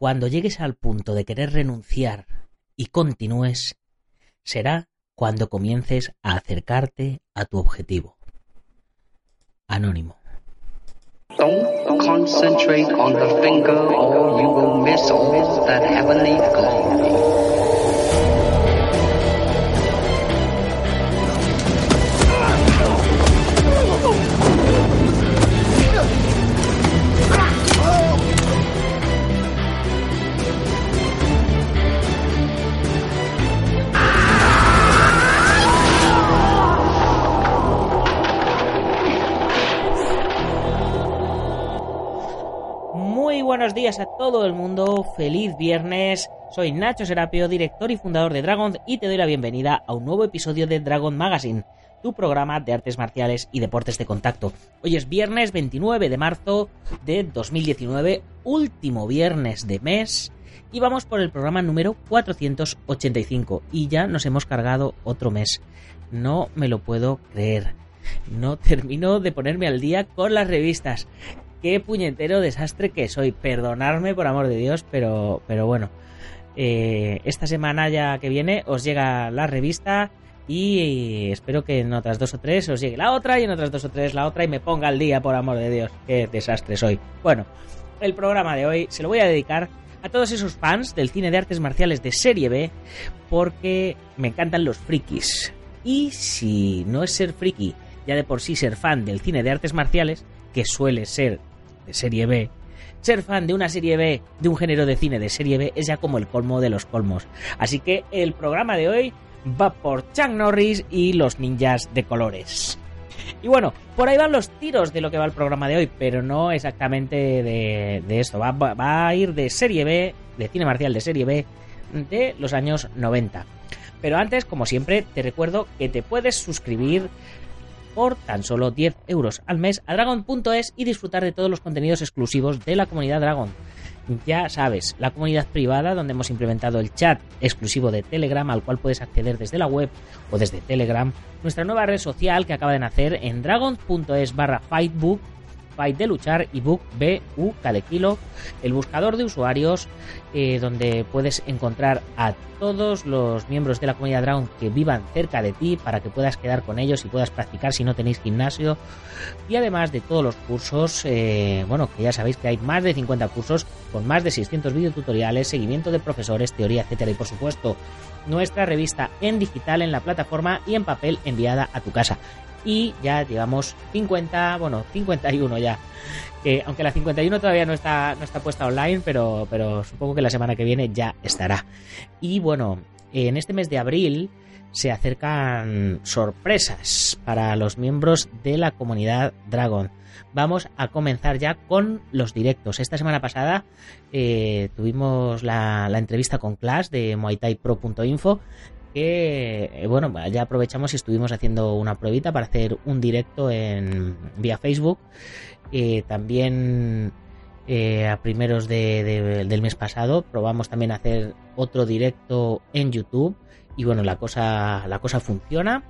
cuando llegues al punto de querer renunciar y continúes, será cuando comiences a acercarte a tu objetivo. Anónimo. Buenos días a todo el mundo, feliz viernes. Soy Nacho Serapio, director y fundador de Dragon, y te doy la bienvenida a un nuevo episodio de Dragon Magazine, tu programa de artes marciales y deportes de contacto. Hoy es viernes 29 de marzo de 2019, último viernes de mes, y vamos por el programa número 485, y ya nos hemos cargado otro mes. No me lo puedo creer. No termino de ponerme al día con las revistas qué puñetero desastre que soy. Perdonadme por amor de Dios, pero, pero bueno. Eh, esta semana ya que viene os llega la revista y espero que en otras dos o tres os llegue la otra y en otras dos o tres la otra y me ponga al día, por amor de Dios. Qué desastre soy. Bueno, el programa de hoy se lo voy a dedicar a todos esos fans del cine de artes marciales de serie B porque me encantan los frikis. Y si no es ser friki, ya de por sí ser fan del cine de artes marciales, que suele ser de serie B, ser fan de una serie B, de un género de cine de serie B, es ya como el colmo de los colmos. Así que el programa de hoy va por Chuck Norris y los ninjas de colores. Y bueno, por ahí van los tiros de lo que va el programa de hoy, pero no exactamente de, esto. Va, a ir de serie B, de cine marcial de serie B, de los años 90. Pero antes, como siempre, te recuerdo que te puedes suscribir por tan solo 10 euros al mes a dragon.es y disfrutar de todos los contenidos exclusivos de la comunidad Dragon. Ya sabes, la comunidad privada donde hemos implementado el chat exclusivo de Telegram al cual puedes acceder desde la web o desde Telegram, nuestra nueva red social que acaba de nacer en dragon.es barra fightbook de luchar y book BU de kilo, el buscador de usuarios eh, donde puedes encontrar a todos los miembros de la comunidad Dragon que vivan cerca de ti para que puedas quedar con ellos y puedas practicar si no tenéis gimnasio. Y además de todos los cursos, eh, bueno, que ya sabéis que hay más de 50 cursos con más de 600 videotutoriales, seguimiento de profesores, teoría, etcétera y por supuesto nuestra revista en digital en la plataforma y en papel enviada a tu casa y ya llevamos 50, bueno, 51 ya. Que aunque la 51 todavía no está, no está puesta online, pero, pero supongo que la semana que viene ya estará. Y bueno, en este mes de abril se acercan sorpresas para los miembros de la comunidad Dragon. Vamos a comenzar ya con los directos. Esta semana pasada eh, tuvimos la, la, entrevista con Clash de MuayThaiPro.info que eh, bueno ya aprovechamos y estuvimos haciendo una pruebita para hacer un directo en vía Facebook eh, también eh, a primeros del mes pasado probamos también hacer otro directo en YouTube y bueno la cosa la cosa funciona.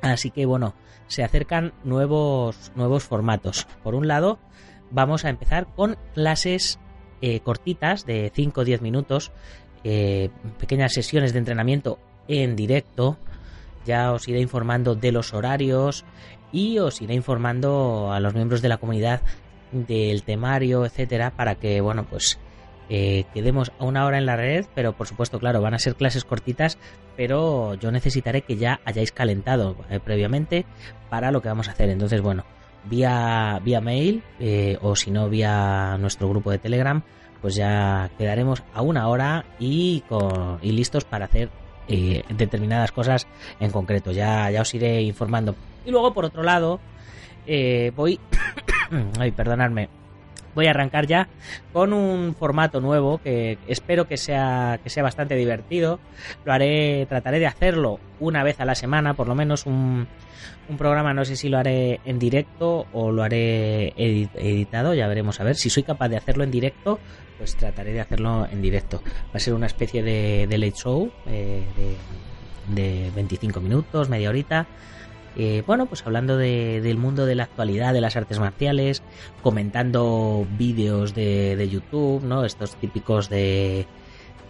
Así que bueno se acercan nuevos nuevos formatos. Por un lado vamos a empezar con clases cortitas de 5 o 10 minutos pequeñas sesiones de entrenamiento en directo. Ya os iré informando de los horarios y os iré informando a los miembros de la comunidad del temario, etcétera, para que, bueno, pues eh, quedemos a una hora en la red, pero por supuesto, claro, van a ser clases cortitas, pero yo necesitaré que ya hayáis calentado eh, previamente para lo que vamos a hacer. Entonces, bueno, vía, vía mail eh, o si no, vía nuestro grupo de Telegram, pues ya quedaremos a una hora y, con, y listos para hacer eh, determinadas cosas en concreto. Ya, ya os iré informando. Y luego, por otro lado, eh, voy... Ay, perdonadme. Voy a arrancar ya con un formato nuevo que espero que sea, que sea bastante divertido. Lo haré, trataré de hacerlo una vez a la semana, por lo menos un, un programa. No sé si lo haré en directo o lo haré editado. Ya veremos a ver. Si soy capaz de hacerlo en directo, pues trataré de hacerlo en directo. Va a ser una especie de, late show eh, de, 25 minutos, media horita. Eh, bueno, pues hablando de- del mundo de la actualidad de las artes marciales, comentando vídeos de, YouTube, ¿no? Estos típicos de,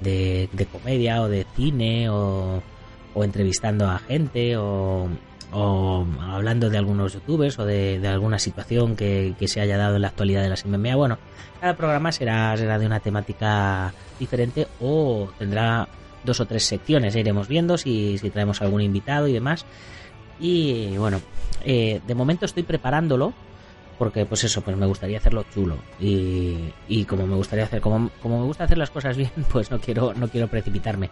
de, de comedia o de cine o, entrevistando a gente o, hablando de algunos youtubers o de, alguna situación que, que se haya dado en la actualidad de las MMA. Bueno, cada programa será, será de una temática diferente o tendrá dos o tres secciones. Ya iremos viendo si, si traemos algún invitado y demás. Y bueno, eh, de momento estoy preparándolo porque pues eso, pues me gustaría hacerlo chulo y, como me gustaría hacer, como, como me gusta hacer las cosas bien, pues no quiero, no quiero precipitarme.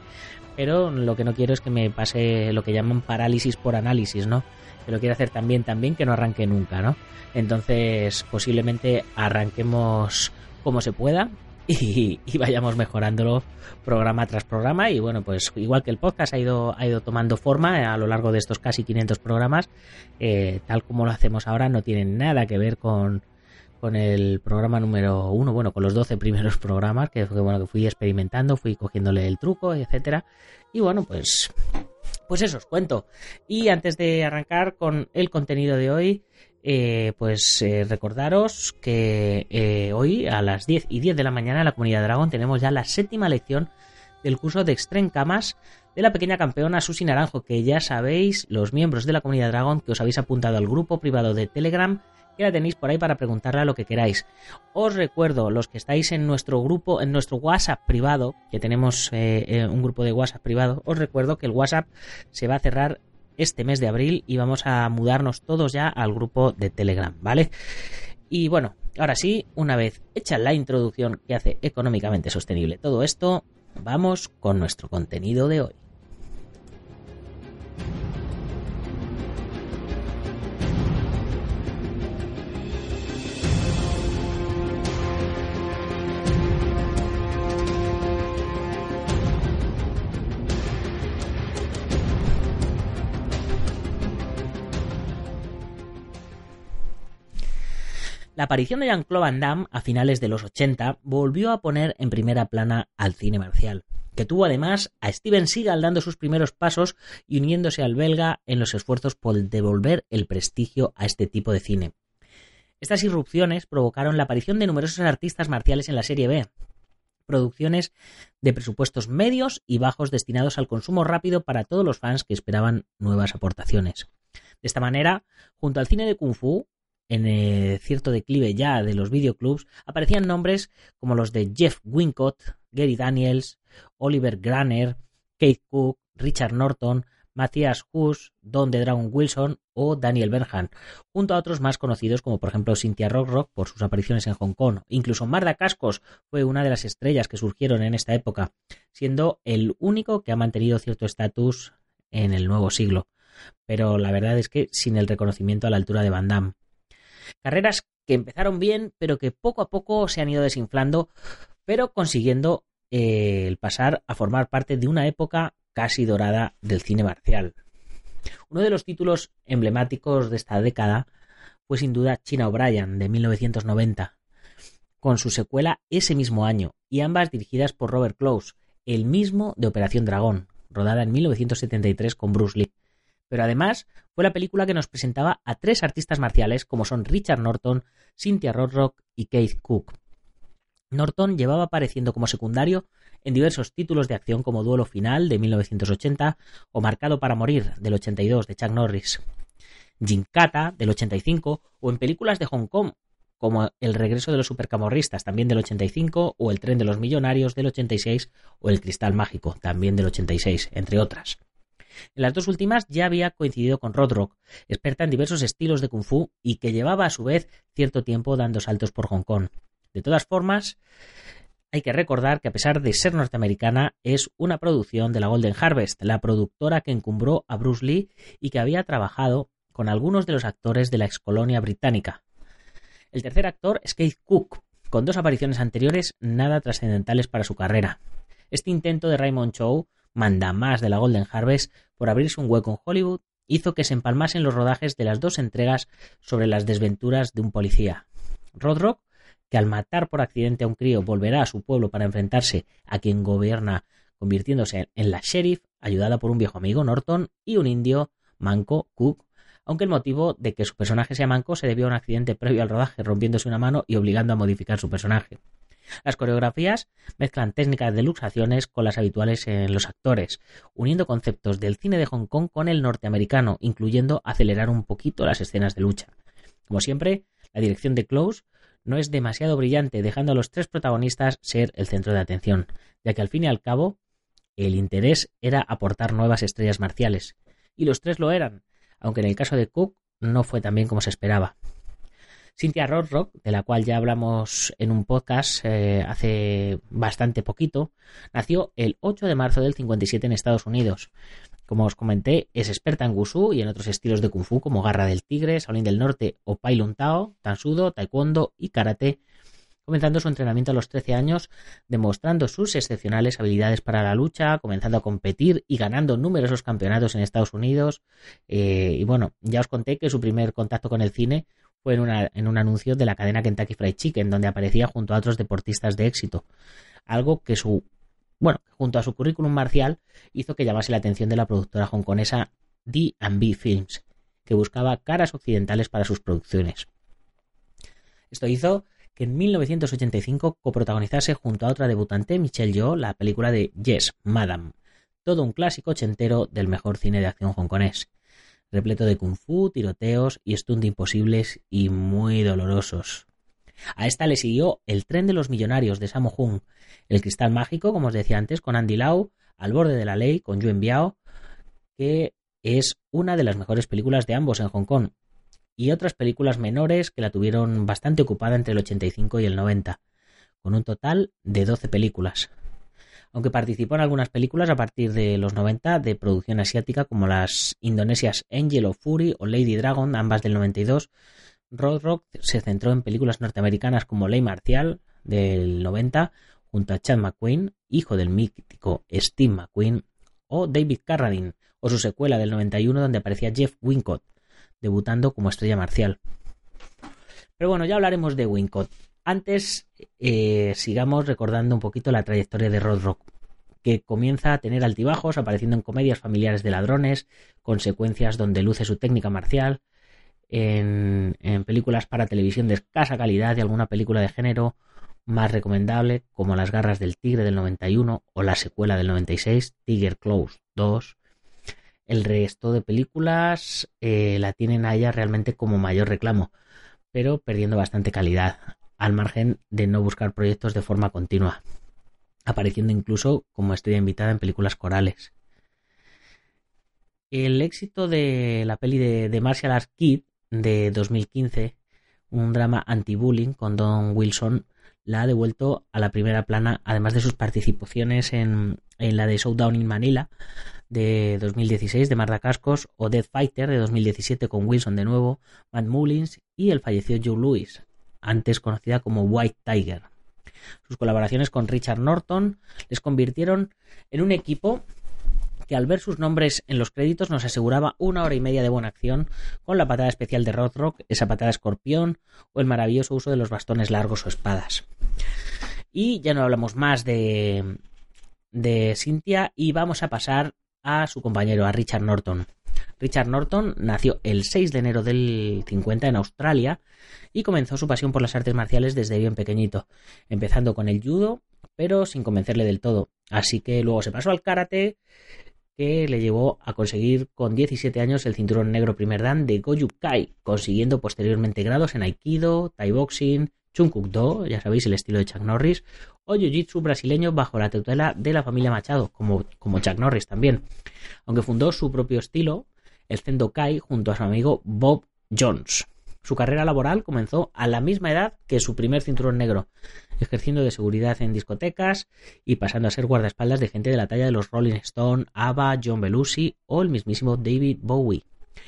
Pero lo que no quiero es que me pase lo que llaman parálisis por análisis, ¿no? Que lo quiero hacer tan bien que no arranque nunca, ¿no? Entonces posiblemente arranquemos como se pueda y, vayamos mejorándolo programa tras programa. Y bueno pues igual que el podcast ha ido ha ido tomando forma a lo largo de estos casi 500 programas. Eh, tal como lo hacemos ahora no tiene nada que ver con con el programa número uno bueno con los 12 primeros programas que, que, bueno que fui experimentando fui cogiéndole el truco etcétera. Y bueno pues pues eso os cuento. Y antes de arrancar con el contenido de hoy eh, pues eh, recordaros que eh, hoy a las 10 y 10 de la mañana en la comunidad Dragon tenemos ya la séptima lección del curso de Extreme Camas de la pequeña campeona Susi Naranjo, que ya sabéis, los miembros de la comunidad Dragon, que os habéis apuntado al grupo privado de Telegram, que la tenéis por ahí para preguntarle lo que queráis. Os recuerdo, los que estáis en nuestro grupo, en nuestro WhatsApp privado, que tenemos un grupo de WhatsApp privado, os recuerdo que el WhatsApp se va a cerrar este mes de abril y vamos a mudarnos todos ya al grupo de Telegram, ¿vale? Y bueno, ahora sí, una vez hecha la introducción que hace económicamente sostenible todo esto, vamos con nuestro contenido de hoy. La aparición de Jean-Claude Van Damme a finales de los 80 volvió a poner en primera plana al cine marcial, que tuvo además a Steven Seagal dando sus primeros pasos y uniéndose al belga en los esfuerzos por devolver el prestigio a este tipo de cine. Estas irrupciones provocaron la aparición de numerosos artistas marciales en la serie B, producciones de presupuestos medios y bajos destinados al consumo rápido para todos los fans que esperaban nuevas aportaciones. De esta manera, junto al cine de Kung Fu, en eh, cierto declive ya de los videoclubs, aparecían nombres como los de Jeff Wincott, Gary Daniels, Oliver Graner, Keith Cook, Richard Norton, Matthias Huss, Don de Dragon Wilson o Daniel Bernhan, junto a otros más conocidos como por ejemplo Cynthia Rock Rock por sus apariciones en Hong Kong. Incluso Marda Cascos fue una de las estrellas que surgieron en esta época, siendo el único que ha mantenido cierto estatus en el nuevo siglo. Pero la verdad es que sin el reconocimiento a la altura de Van Damme. Carreras que empezaron bien, pero que poco a poco se han ido desinflando, pero consiguiendo eh, el pasar a formar parte de una época casi dorada del cine marcial. Uno de los títulos emblemáticos de esta década fue sin duda China O'Brien de 1990, con su secuela ese mismo año, y ambas dirigidas por Robert Close, el mismo de Operación Dragón, rodada en 1973 con Bruce Lee pero además fue la película que nos presentaba a tres artistas marciales como son Richard Norton, Cynthia Rothrock y Keith Cook. Norton llevaba apareciendo como secundario en diversos títulos de acción como Duelo Final de 1980 o Marcado para Morir del 82 de Chuck Norris, Jinkata del 85 o en películas de Hong Kong como El regreso de los supercamorristas también del 85 o El tren de los millonarios del 86 o El cristal mágico también del 86, entre otras. En las dos últimas ya había coincidido con Rodrock, experta en diversos estilos de kung fu y que llevaba a su vez cierto tiempo dando saltos por Hong Kong. De todas formas, hay que recordar que a pesar de ser norteamericana, es una producción de la Golden Harvest, la productora que encumbró a Bruce Lee y que había trabajado con algunos de los actores de la excolonia británica. El tercer actor es Keith Cook, con dos apariciones anteriores nada trascendentales para su carrera. Este intento de Raymond Chow manda más de la Golden Harvest por abrirse un hueco en Hollywood hizo que se empalmasen los rodajes de las dos entregas sobre las desventuras de un policía. Rodrock, que al matar por accidente a un crío volverá a su pueblo para enfrentarse a quien gobierna, convirtiéndose en la sheriff, ayudada por un viejo amigo, Norton, y un indio, Manco, Cook, aunque el motivo de que su personaje sea manco se debió a un accidente previo al rodaje, rompiéndose una mano y obligando a modificar su personaje. Las coreografías mezclan técnicas de luxaciones con las habituales en los actores, uniendo conceptos del cine de Hong Kong con el norteamericano, incluyendo acelerar un poquito las escenas de lucha. Como siempre, la dirección de Close no es demasiado brillante, dejando a los tres protagonistas ser el centro de atención, ya que al fin y al cabo el interés era aportar nuevas estrellas marciales, y los tres lo eran, aunque en el caso de Cook no fue tan bien como se esperaba. Cynthia Rothrock, de la cual ya hablamos en un podcast eh, hace bastante poquito, nació el 8 de marzo del 57 en Estados Unidos. Como os comenté, es experta en Wushu y en otros estilos de Kung Fu como Garra del Tigre, Shaolin del Norte o Pai Lun Tao, Tansudo, Taekwondo y Karate, comenzando su entrenamiento a los 13 años, demostrando sus excepcionales habilidades para la lucha, comenzando a competir y ganando numerosos campeonatos en Estados Unidos. Eh, y bueno, ya os conté que su primer contacto con el cine fue en, un anuncio de la cadena Kentucky Fried Chicken, donde aparecía junto a otros deportistas de éxito. Algo que su, bueno, junto a su currículum marcial hizo que llamase la atención de la productora hongkonesa D&B Films, que buscaba caras occidentales para sus producciones. Esto hizo que en 1985 coprotagonizase junto a otra debutante, Michelle Yeoh, la película de Yes, Madam, todo un clásico ochentero del mejor cine de acción hongkonés repleto de kung fu, tiroteos y stunt imposibles y muy dolorosos. A esta le siguió El tren de los millonarios de Sammo Hung, El cristal mágico, como os decía antes, con Andy Lau, Al borde de la ley, con Yuen Biao, que es una de las mejores películas de ambos en Hong Kong, y otras películas menores que la tuvieron bastante ocupada entre el 85 y el 90, con un total de 12 películas aunque participó en algunas películas a partir de los 90 de producción asiática como las indonesias Angel of Fury o Lady Dragon, ambas del 92. Road Rock se centró en películas norteamericanas como Ley Marcial del 90 junto a Chad McQueen, hijo del mítico Steve McQueen, o David Carradine, o su secuela del 91 donde aparecía Jeff Wincott, debutando como estrella marcial. Pero bueno, ya hablaremos de Wincott. Antes, eh, sigamos recordando un poquito la trayectoria de Rod Rock, que comienza a tener altibajos, apareciendo en comedias familiares de ladrones, consecuencias donde luce su técnica marcial, en, películas para televisión de escasa calidad y alguna película de género más recomendable, como Las garras del tigre del 91 o la secuela del 96, Tiger Claws 2. El resto de películas eh, la tienen a ella realmente como mayor reclamo, pero perdiendo bastante calidad al margen de no buscar proyectos de forma continua, apareciendo incluso como estrella invitada en películas corales. El éxito de la peli de, Martial Arts Kid de 2015, un drama anti-bullying con Don Wilson, la ha devuelto a la primera plana, además de sus participaciones en, en la de Showdown in Manila de 2016 de Marta Cascos o Death Fighter de 2017 con Wilson de nuevo, Matt Mullins y el fallecido Joe Lewis, antes conocida como White Tiger. Sus colaboraciones con Richard Norton les convirtieron en un equipo que al ver sus nombres en los créditos nos aseguraba una hora y media de buena acción con la patada especial de Rothrock, esa patada escorpión o el maravilloso uso de los bastones largos o espadas. Y ya no hablamos más de, de Cynthia y vamos a pasar a su compañero, a Richard Norton. Richard Norton nació el 6 de enero del 50 en Australia y comenzó su pasión por las artes marciales desde bien pequeñito, empezando con el judo, pero sin convencerle del todo. Así que luego se pasó al karate, que le llevó a conseguir con 17 años el cinturón negro primer dan de Goju Kai, consiguiendo posteriormente grados en Aikido, Thai Boxing, Chung Kuk Do, ya sabéis el estilo de Chuck Norris, o Jiu-Jitsu brasileño bajo la tutela de la familia Machado, como, como Chuck Norris también. Aunque fundó su propio estilo, el Zendokai junto a su amigo Bob Jones. Su carrera laboral comenzó a la misma edad que su primer cinturón negro, ejerciendo de seguridad en discotecas y pasando a ser guardaespaldas de gente de la talla de los Rolling Stone, ABBA, John Belushi o el mismísimo David Bowie.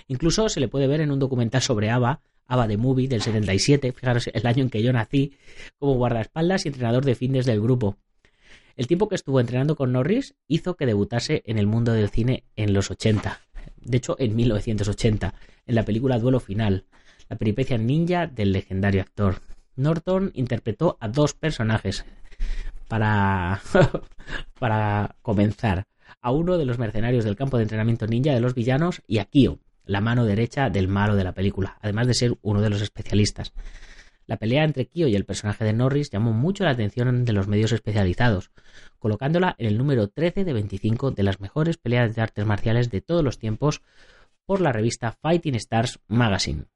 Incluso se le puede ver en un documental sobre ABBA, ABBA de Movie del 77, fijaros el año en que yo nací, como guardaespaldas y entrenador de fitness del grupo. El tiempo que estuvo entrenando con Norris hizo que debutase en el mundo del cine en los 80 de hecho en 1980, en la película Duelo Final, la peripecia ninja del legendario actor. Norton interpretó a dos personajes para, para comenzar, a uno de los mercenarios del campo de entrenamiento ninja de los villanos y a Kyo, la mano derecha del malo de la película, además de ser uno de los especialistas. La pelea entre Kyo y el personaje de Norris llamó mucho la atención de los medios especializados, colocándola en el número 13 de 25 de las mejores peleas de artes marciales de todos los tiempos por la revista Fighting Stars Magazine.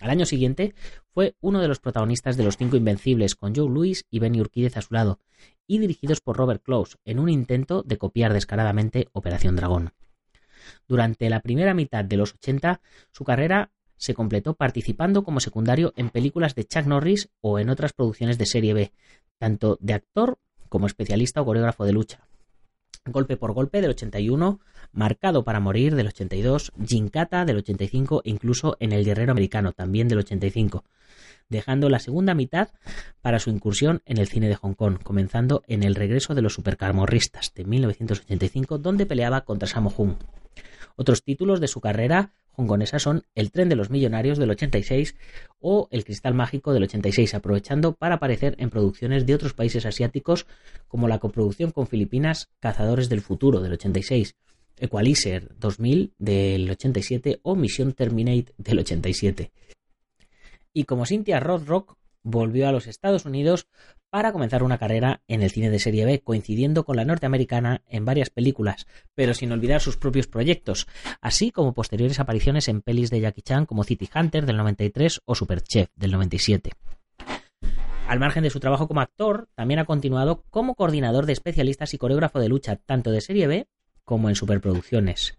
Al año siguiente fue uno de los protagonistas de Los Cinco Invencibles con Joe Louis y Benny Urquídez a su lado, y dirigidos por Robert Close en un intento de copiar descaradamente Operación Dragón. Durante la primera mitad de los 80, su carrera se completó participando como secundario en películas de Chuck Norris o en otras producciones de serie B, tanto de actor como especialista o coreógrafo de lucha. Golpe por golpe del 81, Marcado para morir del 82, Jinkata del 85 e incluso en El Guerrero Americano también del 85, dejando la segunda mitad para su incursión en el cine de Hong Kong, comenzando en El regreso de los supercarmorristas de 1985 donde peleaba contra Sammo Hung. Otros títulos de su carrera hongkonesa son El tren de los millonarios del 86 o El cristal mágico del 86, aprovechando para aparecer en producciones de otros países asiáticos como la coproducción con Filipinas Cazadores del futuro del 86, Equalizer 2000 del 87 o Misión Terminate del 87. Y como Cynthia Rothrock volvió a los Estados Unidos para comenzar una carrera en el cine de serie B, coincidiendo con la norteamericana en varias películas, pero sin olvidar sus propios proyectos, así como posteriores apariciones en pelis de Jackie Chan como City Hunter del 93 o Superchef del 97. Al margen de su trabajo como actor, también ha continuado como coordinador de especialistas y coreógrafo de lucha tanto de serie B como en superproducciones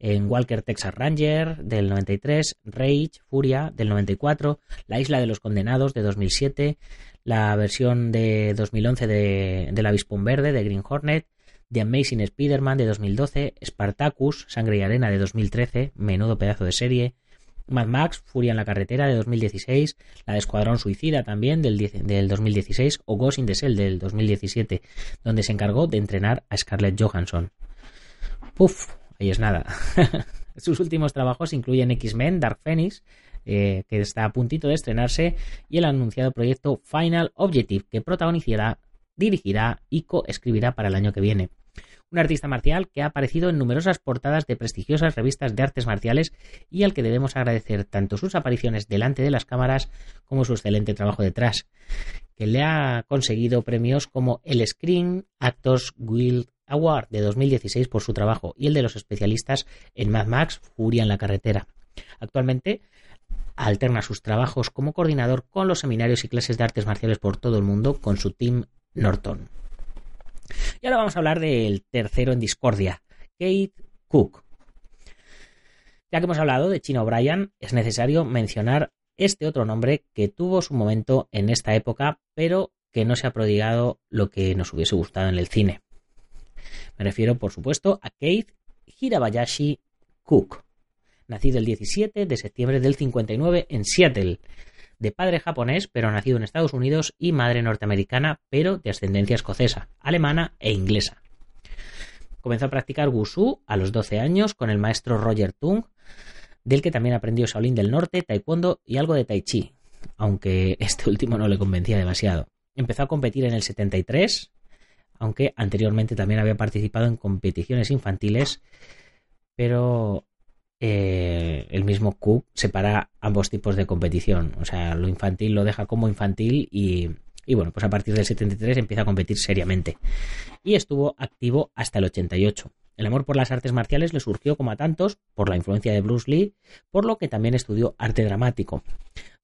en Walker Texas Ranger del 93, Rage, Furia del 94, La Isla de los Condenados de 2007, la versión de 2011 de, del Avispón Verde de Green Hornet, The Amazing Spider-Man de 2012, Spartacus, Sangre y Arena de 2013, menudo pedazo de serie, Mad Max, Furia en la carretera de 2016, la de Escuadrón Suicida también del, del 2016 o Ghost in the Shell del 2017, donde se encargó de entrenar a Scarlett Johansson. Puf, ahí es nada. Sus últimos trabajos incluyen X-Men, Dark Phoenix, eh, que está a puntito de estrenarse, y el anunciado proyecto Final Objective, que protagonizará, dirigirá y coescribirá para el año que viene. Un artista marcial que ha aparecido en numerosas portadas de prestigiosas revistas de artes marciales y al que debemos agradecer tanto sus apariciones delante de las cámaras como su excelente trabajo detrás, que le ha conseguido premios como el Screen Actors Guild Award de 2016 por su trabajo y el de los especialistas en Mad Max Furia en la carretera. Actualmente alterna sus trabajos como coordinador con los seminarios y clases de artes marciales por todo el mundo con su team Norton. Y ahora vamos a hablar del tercero en discordia, Kate Cook. Ya que hemos hablado de Chino O'Brien, es necesario mencionar este otro nombre que tuvo su momento en esta época, pero que no se ha prodigado lo que nos hubiese gustado en el cine. Me refiero, por supuesto, a Keith Hirabayashi Cook, nacido el 17 de septiembre del 59 en Seattle, de padre japonés, pero nacido en Estados Unidos, y madre norteamericana, pero de ascendencia escocesa, alemana e inglesa. Comenzó a practicar wushu a los 12 años con el maestro Roger Tung, del que también aprendió Shaolin del Norte, Taekwondo y algo de Tai Chi, aunque este último no le convencía demasiado. Empezó a competir en el 73 aunque anteriormente también había participado en competiciones infantiles, pero eh, el mismo Cook separa ambos tipos de competición. O sea, lo infantil lo deja como infantil y, y, bueno, pues a partir del 73 empieza a competir seriamente. Y estuvo activo hasta el 88. El amor por las artes marciales le surgió, como a tantos, por la influencia de Bruce Lee, por lo que también estudió arte dramático.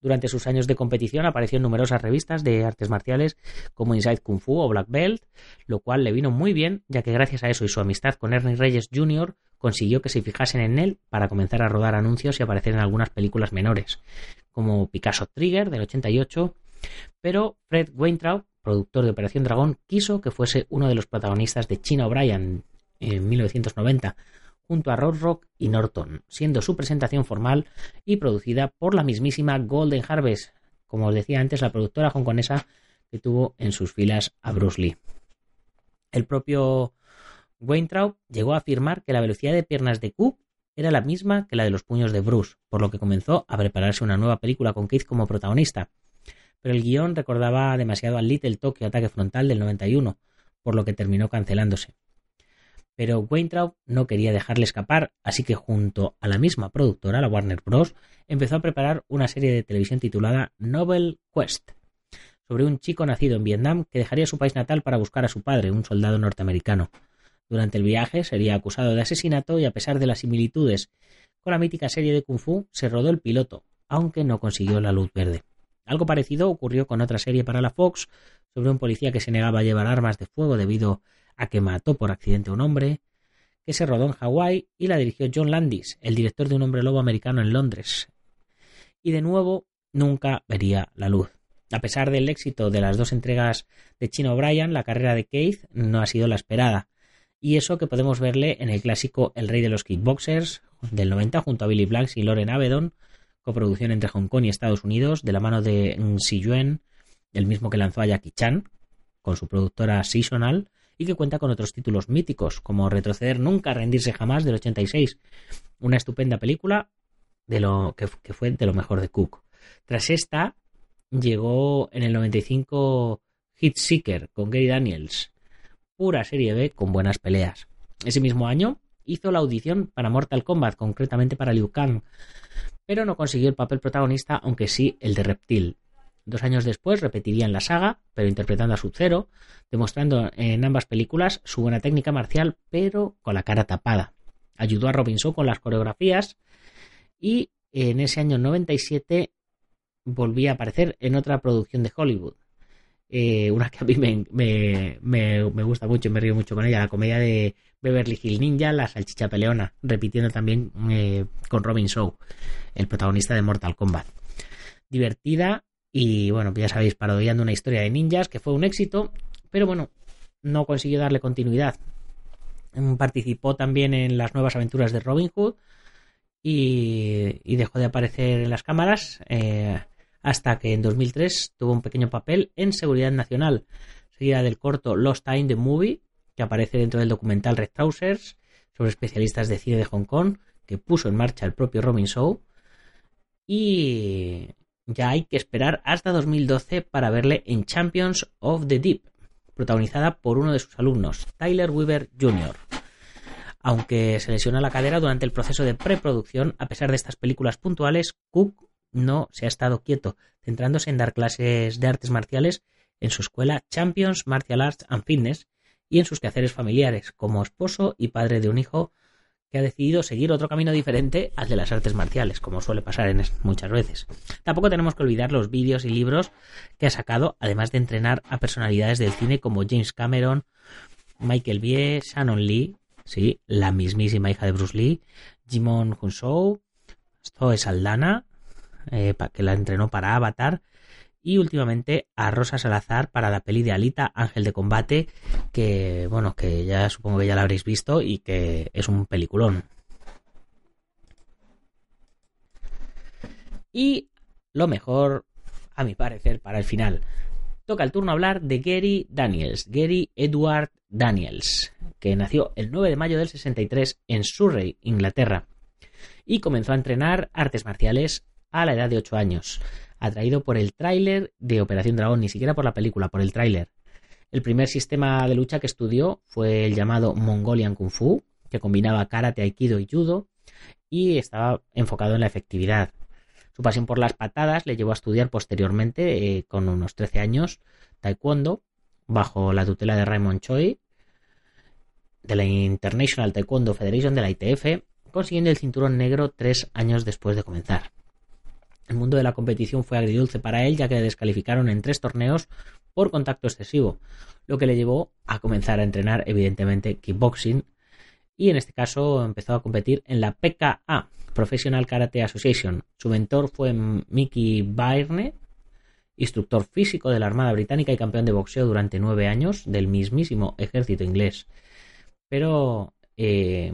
Durante sus años de competición apareció en numerosas revistas de artes marciales como Inside Kung Fu o Black Belt, lo cual le vino muy bien, ya que gracias a eso y su amistad con Ernie Reyes Jr. consiguió que se fijasen en él para comenzar a rodar anuncios y aparecer en algunas películas menores, como Picasso Trigger del 88, pero Fred Weintraub, productor de Operación Dragón, quiso que fuese uno de los protagonistas de China O'Brien en 1990, junto a Rod Rock y Norton, siendo su presentación formal y producida por la mismísima Golden Harvest, como os decía antes, la productora hongkonesa que tuvo en sus filas a Bruce Lee. El propio Weintraub llegó a afirmar que la velocidad de piernas de Cook era la misma que la de los puños de Bruce, por lo que comenzó a prepararse una nueva película con Keith como protagonista. Pero el guion recordaba demasiado al Little Tokyo Ataque Frontal del 91, por lo que terminó cancelándose. Pero Weintraub no quería dejarle escapar, así que junto a la misma productora, la Warner Bros., empezó a preparar una serie de televisión titulada Novel Quest, sobre un chico nacido en Vietnam que dejaría su país natal para buscar a su padre, un soldado norteamericano. Durante el viaje sería acusado de asesinato y a pesar de las similitudes con la mítica serie de Kung Fu, se rodó el piloto, aunque no consiguió la luz verde. Algo parecido ocurrió con otra serie para la Fox sobre un policía que se negaba a llevar armas de fuego debido a que mató por accidente a un hombre, que se rodó en Hawái y la dirigió John Landis, el director de Un hombre lobo americano en Londres. Y de nuevo nunca vería la luz. A pesar del éxito de las dos entregas de Chino O'Brien, la carrera de Keith no ha sido la esperada. Y eso que podemos verle en el clásico El Rey de los Kickboxers del 90 junto a Billy Blanks y Loren Avedon, coproducción entre Hong Kong y Estados Unidos, de la mano de Si Yuen, el mismo que lanzó a Jackie Chan, con su productora Seasonal, y que cuenta con otros títulos míticos, como Retroceder Nunca, Rendirse Jamás del 86, una estupenda película de lo que, que fue de lo mejor de Cook. Tras esta, llegó en el 95 Hit Seeker con Gary Daniels, pura serie B con buenas peleas. Ese mismo año hizo la audición para Mortal Kombat, concretamente para Liu Kang, pero no consiguió el papel protagonista, aunque sí el de Reptil. Dos años después repetiría en la saga, pero interpretando a Sub-Zero, demostrando en ambas películas su buena técnica marcial, pero con la cara tapada. Ayudó a Robinson con las coreografías y en ese año 97 volvía a aparecer en otra producción de Hollywood. Eh, una que a mí me, me, gusta mucho y me río mucho con ella, la comedia de Beverly Hill Ninja, La Salchicha Peleona, repitiendo también eh, con Robin Shaw, el protagonista de Mortal Kombat. Divertida y, bueno, ya sabéis, parodiando una historia de ninjas que fue un éxito, pero bueno, no consiguió darle continuidad. Participó también en las nuevas aventuras de Robin Hood y, dejó de aparecer en las cámaras. Eh, hasta que en 2003 tuvo un pequeño papel en Seguridad Nacional, seguida del corto Lost Time the Movie, que aparece dentro del documental Red Trousers sobre especialistas de cine de Hong Kong, que puso en marcha el propio Robin Shaw. Y ya hay que esperar hasta 2012 para verle en Champions of the Deep, protagonizada por uno de sus alumnos, Tyler Weaver Jr. Aunque se lesiona la cadera durante el proceso de preproducción, a pesar de estas películas puntuales, Cook no se ha estado quieto, centrándose en dar clases de artes marciales en su escuela Champions Martial Arts and Fitness y en sus quehaceres familiares, como esposo y padre de un hijo que ha decidido seguir otro camino diferente al de las artes marciales, como suele pasar en muchas veces. Tampoco tenemos que olvidar los vídeos y libros que ha sacado, además de entrenar a personalidades del cine como James Cameron, Michael Bie, Shannon Lee, sí, la mismísima hija de Bruce Lee, Jimon Hunsou, Zoe Saldana, eh, que la entrenó para Avatar, y últimamente a Rosa Salazar para la peli de Alita, Ángel de Combate, que bueno, que ya supongo que ya la habréis visto y que es un peliculón. Y lo mejor, a mi parecer, para el final. Toca el turno hablar de Gary Daniels, Gary Edward Daniels, que nació el 9 de mayo del 63 en Surrey, Inglaterra, y comenzó a entrenar artes marciales a la edad de 8 años, atraído por el tráiler de Operación Dragón, ni siquiera por la película, por el tráiler. El primer sistema de lucha que estudió fue el llamado Mongolian Kung Fu, que combinaba karate, aikido y judo, y estaba enfocado en la efectividad. Su pasión por las patadas le llevó a estudiar posteriormente, eh, con unos 13 años, taekwondo, bajo la tutela de Raymond Choi, de la International Taekwondo Federation de la ITF, consiguiendo el cinturón negro tres años después de comenzar. El mundo de la competición fue agridulce para él, ya que le descalificaron en tres torneos por contacto excesivo, lo que le llevó a comenzar a entrenar, evidentemente, kickboxing, y en este caso empezó a competir en la PKA, Professional Karate Association. Su mentor fue Mickey Byrne, instructor físico de la Armada Británica y campeón de boxeo durante nueve años del mismísimo ejército inglés. Pero eh,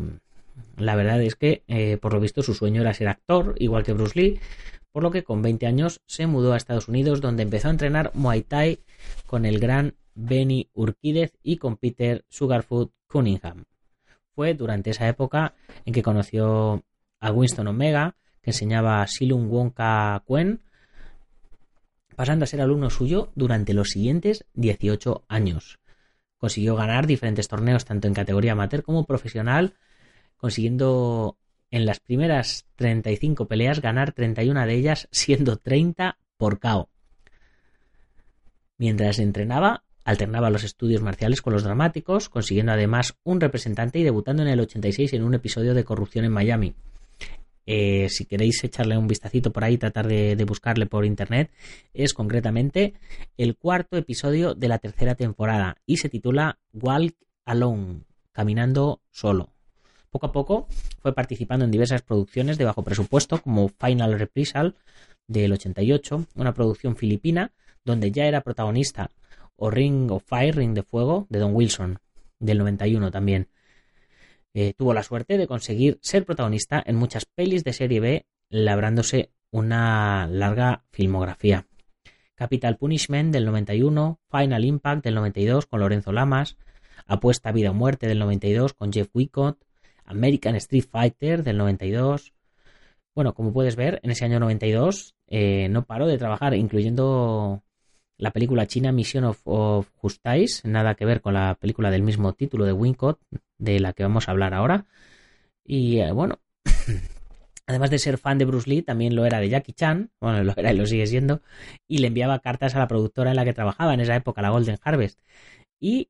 la verdad es que, eh, por lo visto, su sueño era ser actor, igual que Bruce Lee, por lo que con 20 años se mudó a Estados Unidos donde empezó a entrenar Muay Thai con el gran Benny Urquídez y con Peter Sugarfoot Cunningham. Fue durante esa época en que conoció a Winston Omega, que enseñaba a Silum Wonka Kuen, pasando a ser alumno suyo durante los siguientes 18 años. consiguió ganar diferentes torneos tanto en categoría amateur como profesional, consiguiendo en las primeras 35 peleas ganar 31 de ellas, siendo 30 por KO. Mientras entrenaba, alternaba los estudios marciales con los dramáticos, consiguiendo además un representante y debutando en el 86 en un episodio de corrupción en Miami. Eh, si queréis echarle un vistacito por ahí, tratar de, buscarle por internet, es concretamente el cuarto episodio de la tercera temporada y se titula Walk Alone, caminando solo. Poco a poco fue participando en diversas producciones de bajo presupuesto, como Final Reprisal del 88, una producción filipina donde ya era protagonista, o Ring of Fire, Ring de Fuego, de Don Wilson, del 91 también. Eh, tuvo la suerte de conseguir ser protagonista en muchas pelis de serie B, labrándose una larga filmografía. Capital Punishment del 91, Final Impact del 92 con Lorenzo Lamas, Apuesta Vida o Muerte del 92 con Jeff Wicott, American Street Fighter del 92. Bueno, como puedes ver, en ese año 92 eh, no paró de trabajar, incluyendo la película china Mission of, Justice, nada que ver con la película del mismo título de Wincott, de la que vamos a hablar ahora. Y eh, bueno, además de ser fan de Bruce Lee, también lo era de Jackie Chan, bueno, lo era y lo sigue siendo, y le enviaba cartas a la productora en la que trabajaba en esa época, la Golden Harvest. Y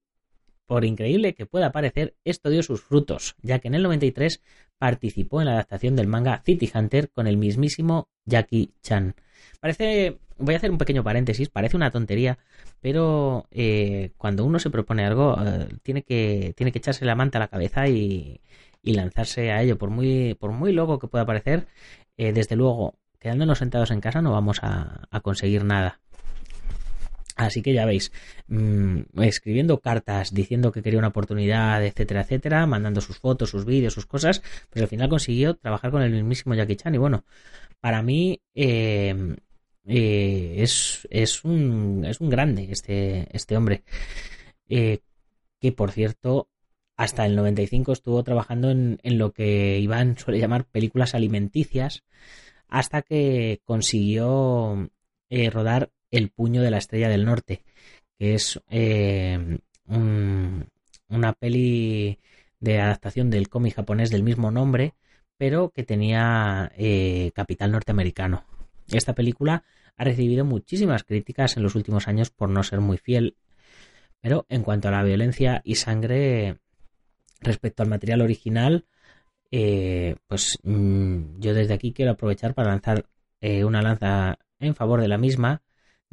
por increíble que pueda parecer, esto dio sus frutos, ya que en el 93 participó en la adaptación del manga City Hunter con el mismísimo Jackie Chan. Parece, voy a hacer un pequeño paréntesis, parece una tontería, pero eh, cuando uno se propone algo, eh, tiene, que, tiene que echarse la manta a la cabeza y, lanzarse a ello. Por muy, por muy loco que pueda parecer, eh, desde luego, quedándonos sentados en casa no vamos a, conseguir nada. Así que ya veis, mm, escribiendo cartas diciendo que quería una oportunidad, etcétera, etcétera, mandando sus fotos, sus vídeos, sus cosas, pues al final consiguió trabajar con el mismísimo Jackie Chan. Y bueno, para mí eh, es, es, un, es un grande este, este hombre. Eh, que por cierto, hasta el 95 estuvo trabajando en, en, lo que Iván suele llamar películas alimenticias, hasta que consiguió eh, rodar El puño de la estrella del norte, que es una peli de adaptación del cómic japonés del mismo nombre, pero que tenía capital norteamericano. Esta película ha recibido muchísimas críticas en los últimos años por no ser muy fiel, pero en cuanto a la violencia y sangre respecto al material original, eh, pues mm, yo desde aquí quiero aprovechar para lanzar eh, una lanza en favor de la misma,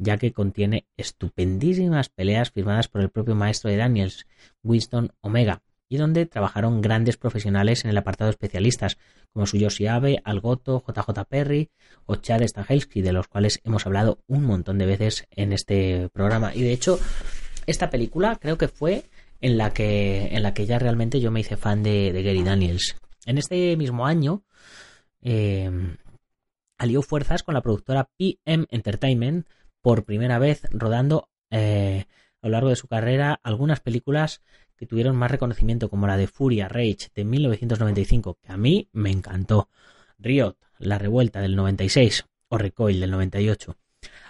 ya que contiene estupendísimas peleas firmadas por el propio maestro de Daniels, Winston Omega, y donde trabajaron grandes profesionales en el apartado especialistas, como Suyoshi Abe, Algoto, JJ Perry o Chad Stahelski, de los cuales hemos hablado un montón de veces en este programa. Y de hecho, esta película creo que fue en la que, en la que ya realmente yo me hice fan de, Gary Daniels. En este mismo año, eh, alió fuerzas con la productora PM Entertainment por primera vez rodando eh, a lo largo de su carrera algunas películas que tuvieron más reconocimiento como la de Furia Rage de 1995, que a mí me encantó, Riot, La Revuelta del 96 o Recoil del 98,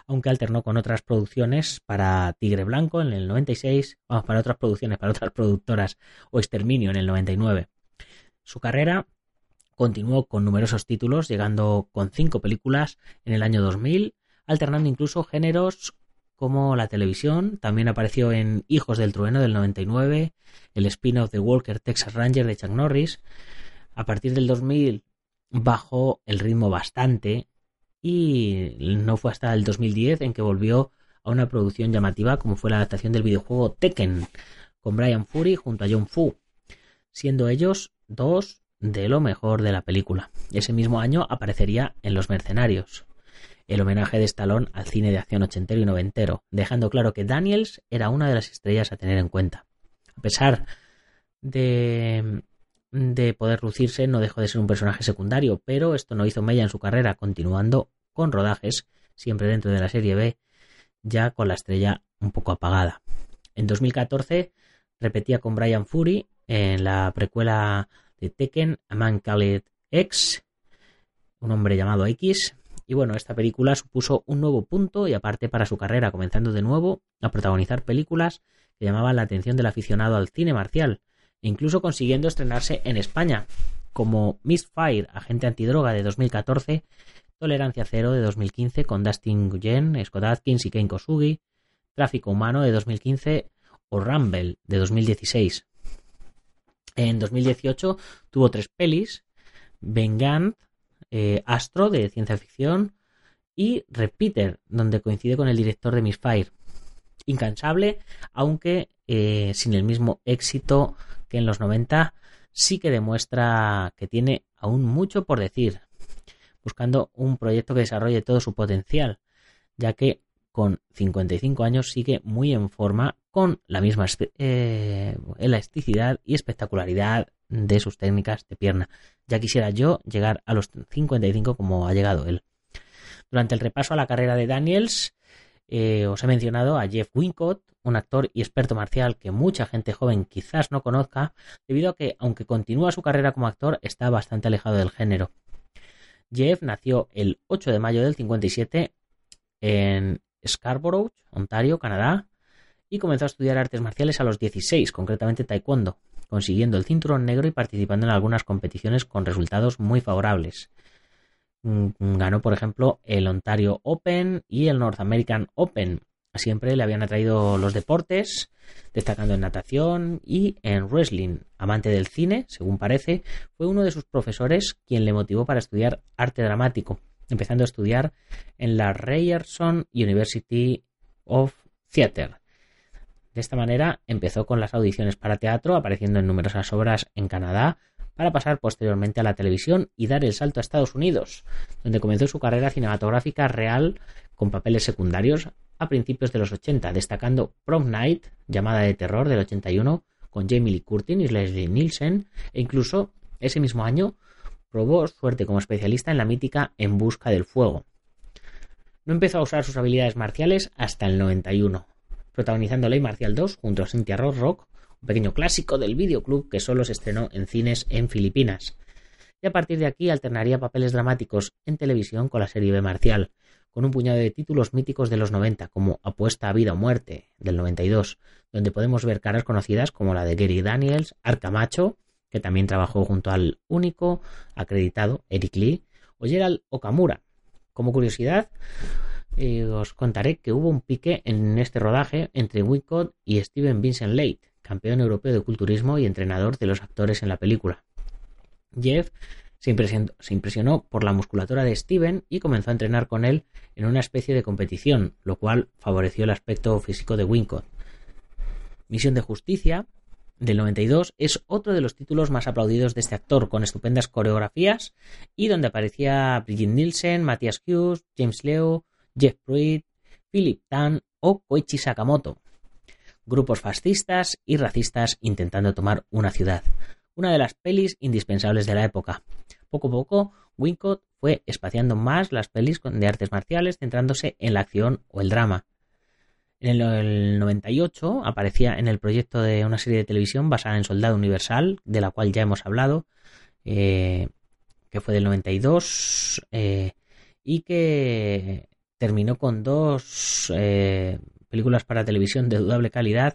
aunque alternó con otras producciones para Tigre Blanco en el 96, vamos, para otras producciones, para otras productoras o Exterminio en el 99. Su carrera continuó con numerosos títulos, llegando con cinco películas en el año 2000, alternando incluso géneros como la televisión, también apareció en Hijos del Trueno del 99, el spin-off de Walker Texas Ranger de Chuck Norris. A partir del 2000 bajó el ritmo bastante y no fue hasta el 2010 en que volvió a una producción llamativa como fue la adaptación del videojuego Tekken con Brian Fury junto a John Fu, siendo ellos dos de lo mejor de la película. Ese mismo año aparecería en Los Mercenarios el homenaje de Stallone al cine de acción ochentero y noventero, dejando claro que Daniels era una de las estrellas a tener en cuenta. A pesar de, de poder lucirse, no dejó de ser un personaje secundario, pero esto no hizo mella en su carrera, continuando con rodajes, siempre dentro de la serie B, ya con la estrella un poco apagada. En 2014 repetía con Brian Fury en la precuela de Tekken, A Man Called X, un hombre llamado X, Y bueno, esta película supuso un nuevo punto y aparte para su carrera, comenzando de nuevo a protagonizar películas que llamaban la atención del aficionado al cine marcial, e incluso consiguiendo estrenarse en España, como Fire, agente antidroga de 2014, Tolerancia Cero de 2015 con Dustin Nguyen, Scott Atkins y Ken Kosugi, Tráfico Humano de 2015 o Rumble de 2016. En 2018 tuvo tres pelis, Vengant, eh, Astro de ciencia ficción y Repeater, donde coincide con el director de Misfire. Incansable, aunque eh, sin el mismo éxito que en los 90, sí que demuestra que tiene aún mucho por decir, buscando un proyecto que desarrolle todo su potencial, ya que con 55 años sigue muy en forma con la misma eh, elasticidad y espectacularidad de sus técnicas de pierna. Ya quisiera yo llegar a los 55 como ha llegado él. Durante el repaso a la carrera de Daniels, eh, os he mencionado a Jeff Wincott, un actor y experto marcial que mucha gente joven quizás no conozca, debido a que, aunque continúa su carrera como actor, está bastante alejado del género. Jeff nació el 8 de mayo del 57 en Scarborough, Ontario, Canadá, y comenzó a estudiar artes marciales a los 16, concretamente taekwondo, consiguiendo el cinturón negro y participando en algunas competiciones con resultados muy favorables. Mm, ganó, por ejemplo, el Ontario Open y el North American Open. Siempre le habían atraído los deportes, destacando en natación y en wrestling. Amante del cine, según parece, fue uno de sus profesores quien le motivó para estudiar arte dramático, empezando a estudiar en la Ryerson University of Theatre. De esta manera empezó con las audiciones para teatro, apareciendo en numerosas obras en Canadá, para pasar posteriormente a la televisión y dar el salto a Estados Unidos, donde comenzó su carrera cinematográfica real con papeles secundarios a principios de los 80, destacando Prom Night, llamada de terror del 81, con Jamie Lee Curtin y Leslie Nielsen, e incluso ese mismo año probó suerte como especialista en la mítica En Busca del Fuego. No empezó a usar sus habilidades marciales hasta el 91, protagonizando Ley Marcial 2 junto a Cynthia Rock, un pequeño clásico del videoclub que solo se estrenó en cines en Filipinas. Y a partir de aquí alternaría papeles dramáticos en televisión con la serie B Marcial, con un puñado de títulos míticos de los 90, como Apuesta a Vida o Muerte, del 92, donde podemos ver caras conocidas como la de Gary Daniels, Arcamacho, que también trabajó junto al único acreditado Eric Lee, o Gerald Okamura. Como curiosidad, os contaré que hubo un pique en este rodaje entre Wincott y Steven Vincent Late, campeón europeo de culturismo y entrenador de los actores en la película. Jeff se impresionó, por la musculatura de Steven y comenzó a entrenar con él en una especie de competición, lo cual favoreció el aspecto físico de Wincott. Misión de Justicia, del 92, es otro de los títulos más aplaudidos de este actor, con estupendas coreografías y donde aparecía Brigitte Nielsen, Matthias Hughes, James Leo, Jeff Philip Tan o Koichi Sakamoto. Grupos fascistas y racistas intentando tomar una ciudad una de las pelis indispensables de la época. Poco a poco, Wincott fue espaciando más las pelis de artes marciales, centrándose en la acción o el drama. En el 98 aparecía en el proyecto de una serie de televisión basada en Soldado Universal, de la cual ya hemos hablado, eh, que fue del 92 eh, y que terminó con dos eh, películas para televisión de dudable calidad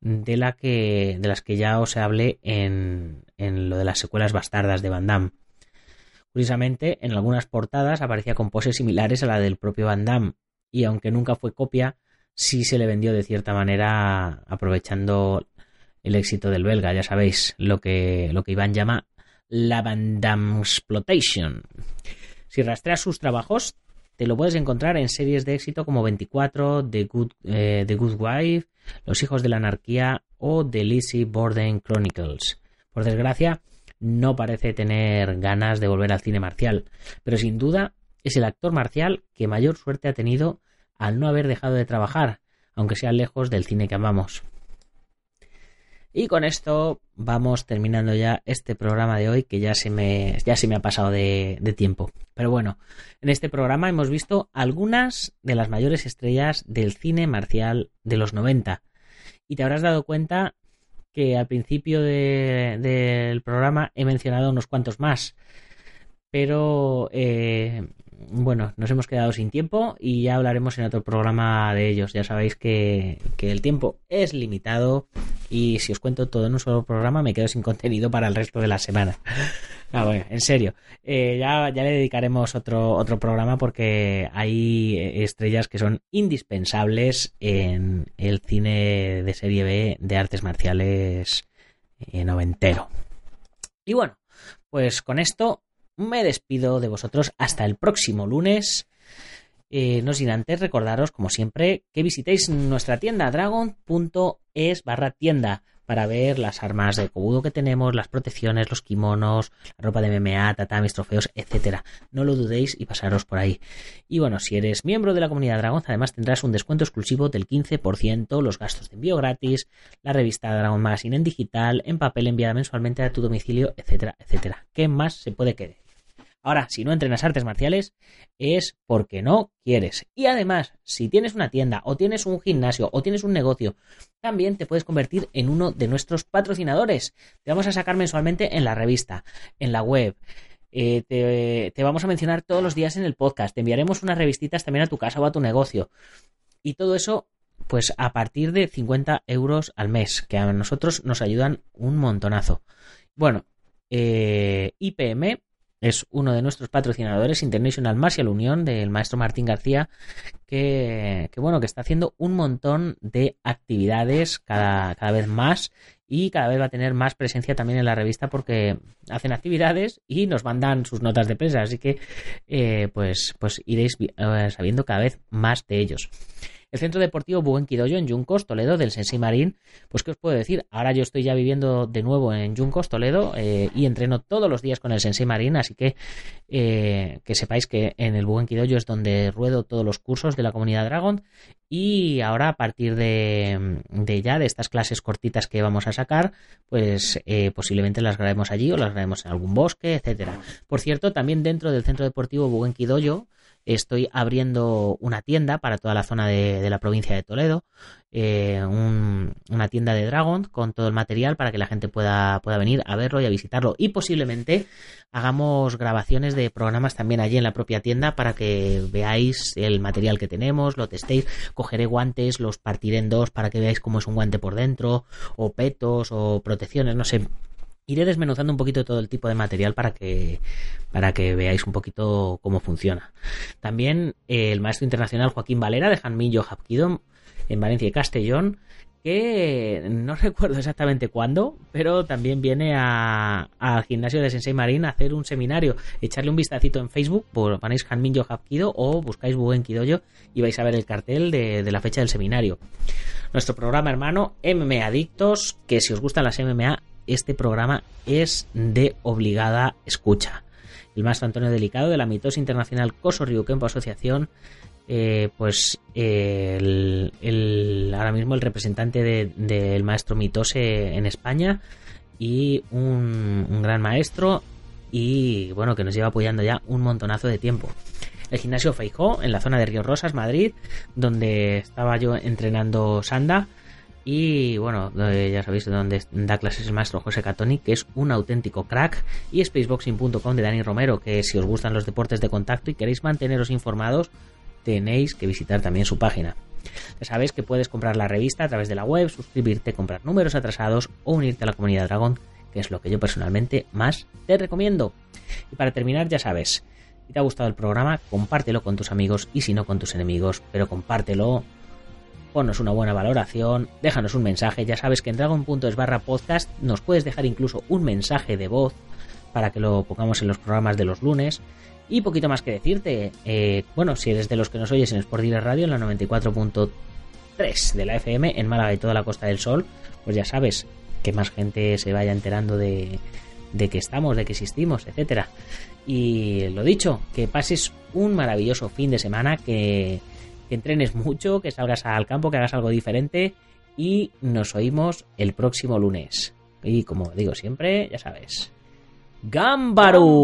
de, la que, de las que ya os hablé en, en lo de las secuelas bastardas de Van Damme. Curiosamente, en algunas portadas aparecía con poses similares a la del propio Van Damme, y aunque nunca fue copia, sí se le vendió de cierta manera aprovechando el éxito del belga, ya sabéis, lo que, lo que Iván llama la Van Damme Exploitation. Si rastreas sus trabajos, te lo puedes encontrar en series de éxito como 24, The Good, eh, The Good Wife, Los Hijos de la Anarquía o The Lizzie Borden Chronicles. Por desgracia, no parece tener ganas de volver al cine marcial, pero sin duda es el actor marcial que mayor suerte ha tenido al no haber dejado de trabajar, aunque sea lejos del cine que amamos. Y con esto vamos terminando ya este programa de hoy que ya se me, ya se me ha pasado de, tiempo. Pero bueno, en este programa hemos visto algunas de las mayores estrellas del cine marcial de los 90. Y te habrás dado cuenta que al principio del programa he mencionado unos cuantos más. Pero eh, bueno, nos hemos quedado sin tiempo y ya hablaremos en otro programa de ellos. Ya sabéis que, el tiempo es limitado y si os cuento todo en un solo programa me quedo sin contenido para el resto de la semana. Ah, bueno, en serio. Eh, ya, ya le dedicaremos otro, otro programa porque hay estrellas que son indispensables en el cine de serie B de artes marciales eh, noventero. Y bueno, pues con esto me despido de vosotros hasta el próximo lunes. Eh, no sin antes recordaros, como siempre, que visitéis nuestra tienda dragon.es barra tienda para ver las armas de Kobudo que tenemos, las protecciones, los kimonos, la ropa de MMA, tatamis, trofeos, etcétera. No lo dudéis y pasaros por ahí. Y bueno, si eres miembro de la comunidad Dragon, además tendrás un descuento exclusivo del 15%, los gastos de envío gratis, la revista Dragon Magazine en digital, en papel enviada mensualmente a tu domicilio, etcétera, etcétera. ¿Qué más se puede querer? Ahora, si no entrenas artes marciales, es porque no quieres. Y además, si tienes una tienda o tienes un gimnasio o tienes un negocio, también te puedes convertir en uno de nuestros patrocinadores. Te vamos a sacar mensualmente en la revista, en la web. Eh, te, vamos a mencionar todos los días en el podcast. Te enviaremos unas revistitas también a tu casa o a tu negocio. Y todo eso pues a partir de 50 euros al mes, que a nosotros nos ayudan un montonazo. Bueno, eh, IPM es uno de nuestros patrocinadores, International Martial Union, del maestro Martín García, que, bueno, que está haciendo un montón de actividades cada, cada vez más y cada vez va a tener más presencia también en la revista porque hacen actividades y nos mandan sus notas de prensa, así que eh, pues, pues iréis eh, sabiendo cada vez más de ellos. El Centro Deportivo Buenquidoyo en Yuncos, Toledo, del Sensei Marín, pues qué os puedo decir, ahora yo estoy ya viviendo de nuevo en Yuncos, Toledo, eh, y entreno todos los días con el Sensei Marín, así que que sepáis que en el Buenquidoyo es donde ruedo todos los cursos de la comunidad Dragon, y ahora a partir de, ya de estas clases cortitas que vamos a sacar, pues eh, posiblemente las grabemos allí o las grabemos en algún bosque, etcétera. Por cierto, también dentro del Centro Deportivo Buenquidoyo, estoy abriendo una tienda para toda la zona de, la provincia de Toledo, eh, una tienda de Dragon con todo el material para que la gente pueda, pueda venir a verlo y a visitarlo. Y posiblemente hagamos grabaciones de programas también allí en la propia tienda para que veáis el material que tenemos, lo testéis. Cogeré guantes, los partiré en dos para que veáis cómo es un guante por dentro, o petos, o protecciones, no sé iré desmenuzando un poquito todo el tipo de material para que, para que veáis un poquito cómo funciona. También eh, el maestro internacional Joaquín Valera de Janmillo Hapkido en Valencia y Castellón, que no recuerdo exactamente cuándo, pero también viene al gimnasio de Sensei Marín a hacer un seminario. Echarle un vistacito en Facebook, ponéis Janminyo Hapkido o buscáis Buen Kidoyo y vais a ver el cartel de, de la fecha del seminario. Nuestro programa hermano MMA Adictos, que si os gustan las MMA este programa es de obligada escucha. El maestro Antonio Delicado de la Mitosis Internacional Coso Ryukenpo Asociación, eh, pues el, ahora mismo el representante del maestro Mitose en España y un, un gran maestro y bueno, que nos lleva apoyando ya un montonazo de tiempo el gimnasio Feijó en la zona de Río Rosas, Madrid, donde estaba yo entrenando Sanda y bueno, eh, ya sabéis de dónde da clases el maestro José Catoni, que es un auténtico crack. Y spaceboxing.com de Dani Romero, que si os gustan los deportes de contacto y queréis manteneros informados, tenéis que visitar también su página. Ya sabéis que puedes comprar la revista a través de la web, suscribirte, comprar números atrasados o unirte a la comunidad Dragon, que es lo que yo personalmente más te recomiendo. Y para terminar, ya sabes, si te ha gustado el programa, compártelo con tus amigos y si no con tus enemigos, pero compártelo ponnos una buena valoración, déjanos un mensaje, ya sabes que en dragon.es barra podcast nos puedes dejar incluso un mensaje de voz para que lo pongamos en los programas de los lunes. Y poquito más que decirte, eh, bueno, si eres de los que nos oyes en Sport Radio en la 94.3 de la FM en Málaga y toda la Costa del Sol, pues ya sabes que más gente se vaya enterando de, de que estamos, de que existimos, etcétera. Y lo dicho, que pases un maravilloso fin de semana, que que entrenes mucho, que salgas al campo, que hagas algo diferente y nos oímos el próximo lunes. Y como digo siempre, ya sabes, ¡Gámbaro!